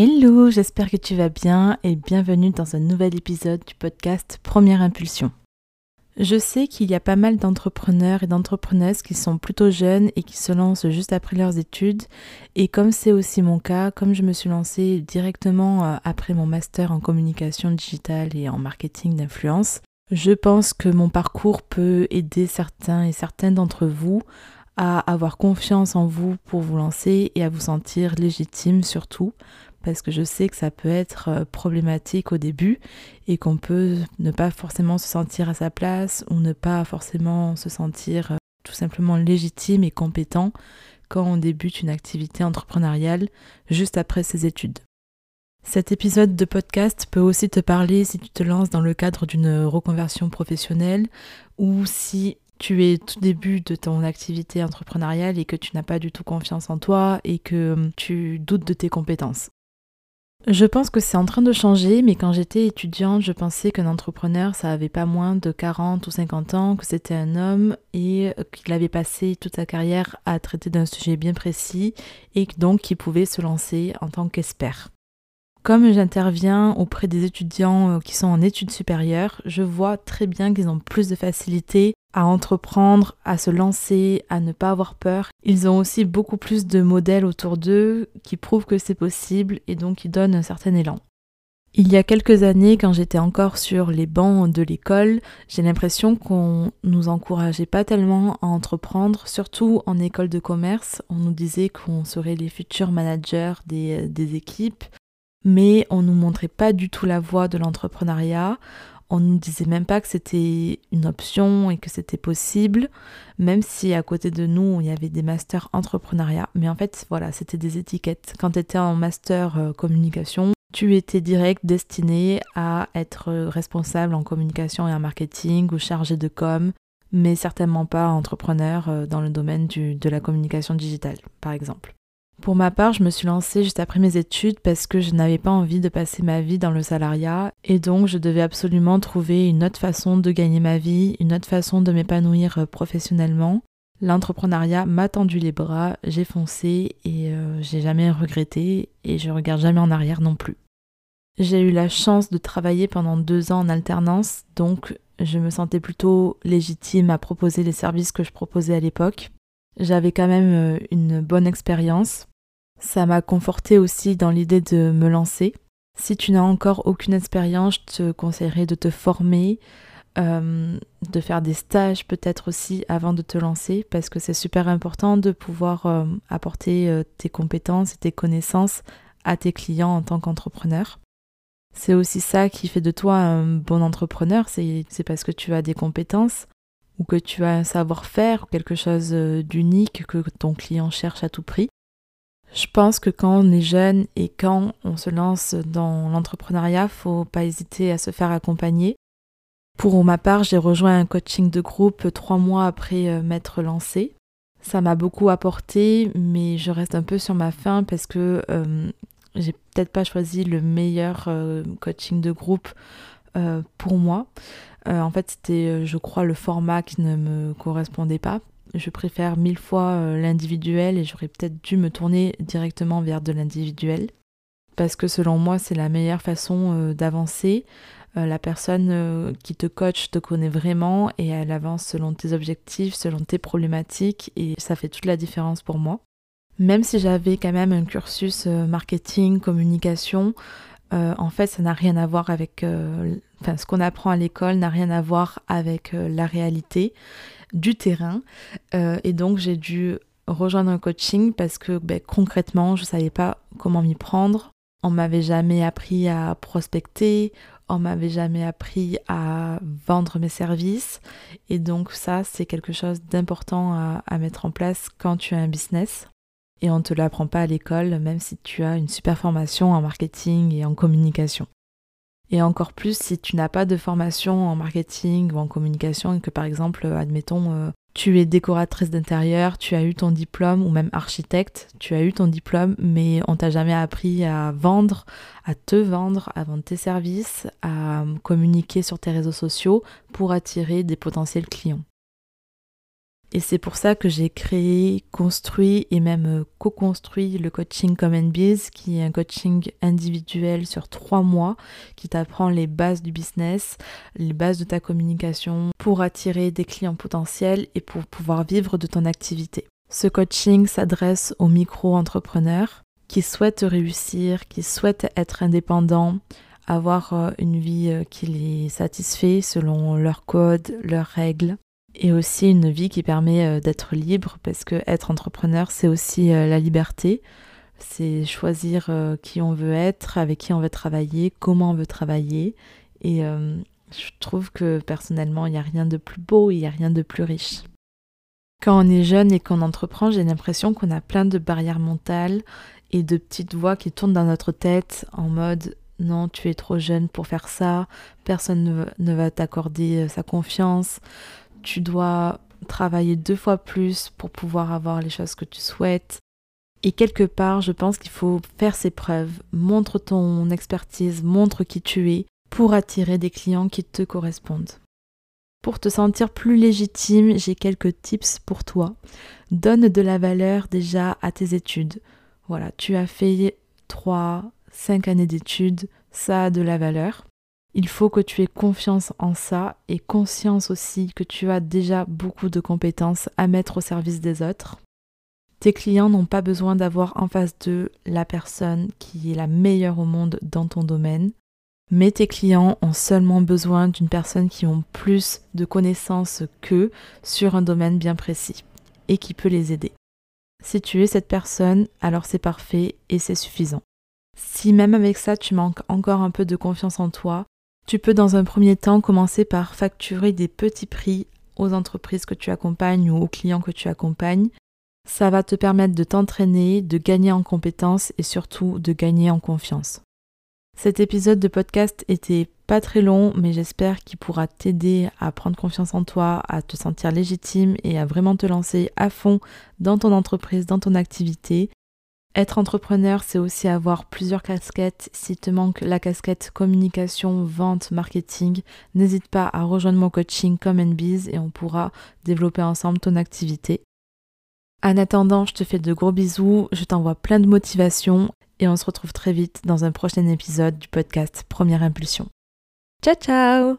Hello, j'espère que tu vas bien et bienvenue dans un nouvel épisode du podcast Première Impulsion. Je sais qu'il y a pas mal d'entrepreneurs et d'entrepreneuses qui sont plutôt jeunes et qui se lancent juste après leurs études. Et comme c'est aussi mon cas, comme je me suis lancée directement euh, après mon master en communication digitale et en marketing d'influence, je pense que mon parcours peut aider certains et certaines d'entre vous à avoir confiance en vous pour vous lancer et à vous sentir légitime surtout parce que je sais que ça peut être euh, problématique au début et qu'on peut ne pas forcément se sentir à sa place ou ne pas forcément se sentir euh, tout simplement légitime et compétent quand on débute une activité entrepreneuriale juste après ses études. Cet épisode de podcast peut aussi te parler si tu te lances dans le cadre d'une reconversion professionnelle ou si tu es tout début de ton activité entrepreneuriale et que tu n'as pas du tout confiance en toi et que hum, tu doutes de tes compétences. Je pense que c'est en train de changer, mais quand j'étais étudiante, je pensais qu'un entrepreneur, ça avait pas moins de 40 ou 50 ans, que c'était un homme et qu'il avait passé toute sa carrière à traiter d'un sujet bien précis et donc qu'il pouvait se lancer en tant qu'expert. Comme j'interviens auprès des étudiants euh, qui sont en études supérieures, je vois très bien qu'ils ont plus de facilité à entreprendre, à se lancer, à ne pas avoir peur. Ils ont aussi beaucoup plus de modèles autour d'eux qui prouvent que c'est possible et donc qui donnent un certain élan. Il y a quelques années, quand j'étais encore sur les bancs de l'école, j'ai l'impression qu'on nous encourageait pas tellement à entreprendre, surtout en école de commerce. On nous disait qu'on serait les futurs managers des, des équipes, mais on nous montrait pas du tout la voie de l'entrepreneuriat. On nous disait même pas que c'était une option et que c'était possible, même si à côté de nous il y avait des masters entrepreneuriat. Mais en fait, voilà, c'était des étiquettes. Quand tu étais en master euh, communication, tu étais direct destiné à être responsable en communication et en marketing ou chargé de com, mais certainement pas entrepreneur euh, dans le domaine de la communication digitale, par exemple. Pour ma part, je me suis lancée juste après mes études parce que je n'avais pas envie de passer ma vie dans le salariat et donc je devais absolument trouver une autre façon de gagner ma vie, une autre façon de m'épanouir euh, professionnellement. L'entrepreneuriat m'a tendu les bras, j'ai foncé et euh, j'ai jamais regretté et je regarde jamais en arrière non plus. J'ai eu la chance de travailler pendant deux ans en alternance, donc je me sentais plutôt légitime à proposer les services que je proposais à l'époque. J'avais quand même euh, une bonne expérience. Ça m'a conforté aussi dans l'idée de me lancer. Si tu n'as encore aucune expérience, je te conseillerais de te former, euh, de faire des stages peut-être aussi avant de te lancer, parce que c'est super important de pouvoir euh, apporter tes compétences et tes connaissances à tes clients en tant qu'entrepreneur. C'est aussi ça qui fait de toi un bon entrepreneur, c'est parce que tu as des compétences, ou que tu as un savoir-faire, quelque chose euh, d'unique que ton client cherche à tout prix. Je pense que quand on est jeune et quand on se lance dans l'entrepreneuriat, faut pas hésiter à se faire accompagner. Pour ma part, j'ai rejoint un coaching de groupe trois mois après euh, m'être lancé. Ça m'a beaucoup apporté, mais je reste un peu sur ma faim parce que euh, j'ai peut-être pas choisi le meilleur coaching de groupe pour moi. Euh, en fait, c'était, euh, je crois, le format qui ne me correspondait pas. Je préfère mille fois euh, l'individuel et j'aurais peut-être dû me tourner directement vers de l'individuel. Parce que selon moi, c'est la meilleure façon d'avancer. la personne qui te coach te connaît vraiment et elle avance selon tes objectifs, selon tes problématiques et ça fait toute la différence pour moi. Même si j'avais quand même un cursus marketing, communication, en fait, ça n'a rien à voir avec enfin ce qu'on apprend à l'école n'a rien à voir avec euh, la réalité du terrain. Euh, et donc j'ai dû rejoindre un coaching parce que ben, concrètement je ne savais pas comment m'y prendre. On m'avait jamais appris à prospecter, on m'avait jamais appris à vendre mes services. Et donc ça c'est quelque chose d'important à mettre en place quand tu as un business. Et on ne te l'apprend pas à l'école, même si tu as une super formation en marketing et en communication. Et encore plus si tu n'as pas de formation en marketing ou en communication et que par exemple, admettons, euh, tu es décoratrice d'intérieur, tu as eu ton diplôme ou même architecte, tu as eu ton diplôme mais on t'a jamais appris à vendre, à te vendre, à vendre tes services, à communiquer sur tes réseaux sociaux pour attirer des potentiels clients. Et c'est pour ça que j'ai créé, construit et même euh, co-construit le coaching Common Biz, qui est un coaching individuel sur trois mois, qui t'apprend les bases du business, les bases de ta communication pour attirer des clients potentiels et pour pouvoir vivre de ton activité. Ce coaching s'adresse aux micro-entrepreneurs qui souhaitent réussir, qui souhaitent être indépendants, avoir euh, une vie euh, qui les satisfait selon leurs codes, leurs règles et aussi une vie qui permet euh, d'être libre parce que être entrepreneur c'est aussi euh, la liberté. C'est choisir euh, qui on veut être avec qui on veut travailler comment on veut travailler. Et je trouve que personnellement il n'y a rien de plus beau il n'y a rien de plus riche. Quand on est jeune et qu'on entreprend j'ai l'impression qu'on a plein de barrières mentales et de petites voix qui tournent dans notre tête en mode non, tu es trop jeune pour faire ça, personne ne, va t'accorder sa confiance, tu dois travailler deux fois plus pour pouvoir avoir les choses que tu souhaites. Et quelque part, je pense qu'il faut faire ses preuves, montre ton expertise, montre qui tu es pour attirer des clients qui te correspondent. Pour te sentir plus légitime, j'ai quelques tips pour toi. Donne de la valeur déjà à tes études. Voilà, tu as fait 3, 5 années d'études, ça a de la valeur. Il faut que tu aies confiance en ça et conscience aussi que tu as déjà beaucoup de compétences à mettre au service des autres. Tes clients n'ont pas besoin d'avoir en face d'eux la personne qui est la meilleure au monde dans ton domaine, mais tes clients ont seulement besoin d'une personne qui a plus de connaissances qu'eux sur un domaine bien précis et qui peut les aider. Si tu es cette personne, alors c'est parfait et c'est suffisant. Si même avec ça tu manques encore un peu de confiance en toi, tu peux dans un premier temps commencer par facturer des petits prix aux entreprises que tu accompagnes ou aux clients que tu accompagnes. Ça va te permettre de t'entraîner, de gagner en compétences et surtout de gagner en confiance. Cet épisode de podcast était pas très long, mais j'espère qu'il pourra t'aider à prendre confiance en toi, à te sentir légitime et à vraiment te lancer à fond dans ton entreprise, dans ton activité. Être entrepreneur, c'est aussi avoir plusieurs casquettes. Si te manque la casquette communication, vente, marketing, n'hésite pas à rejoindre mon coaching Come and Biz et on pourra développer ensemble ton activité. En attendant, je te fais de gros bisous, je t'envoie plein de motivation et on se retrouve très vite dans un prochain épisode du podcast Première Impulsion. Ciao ciao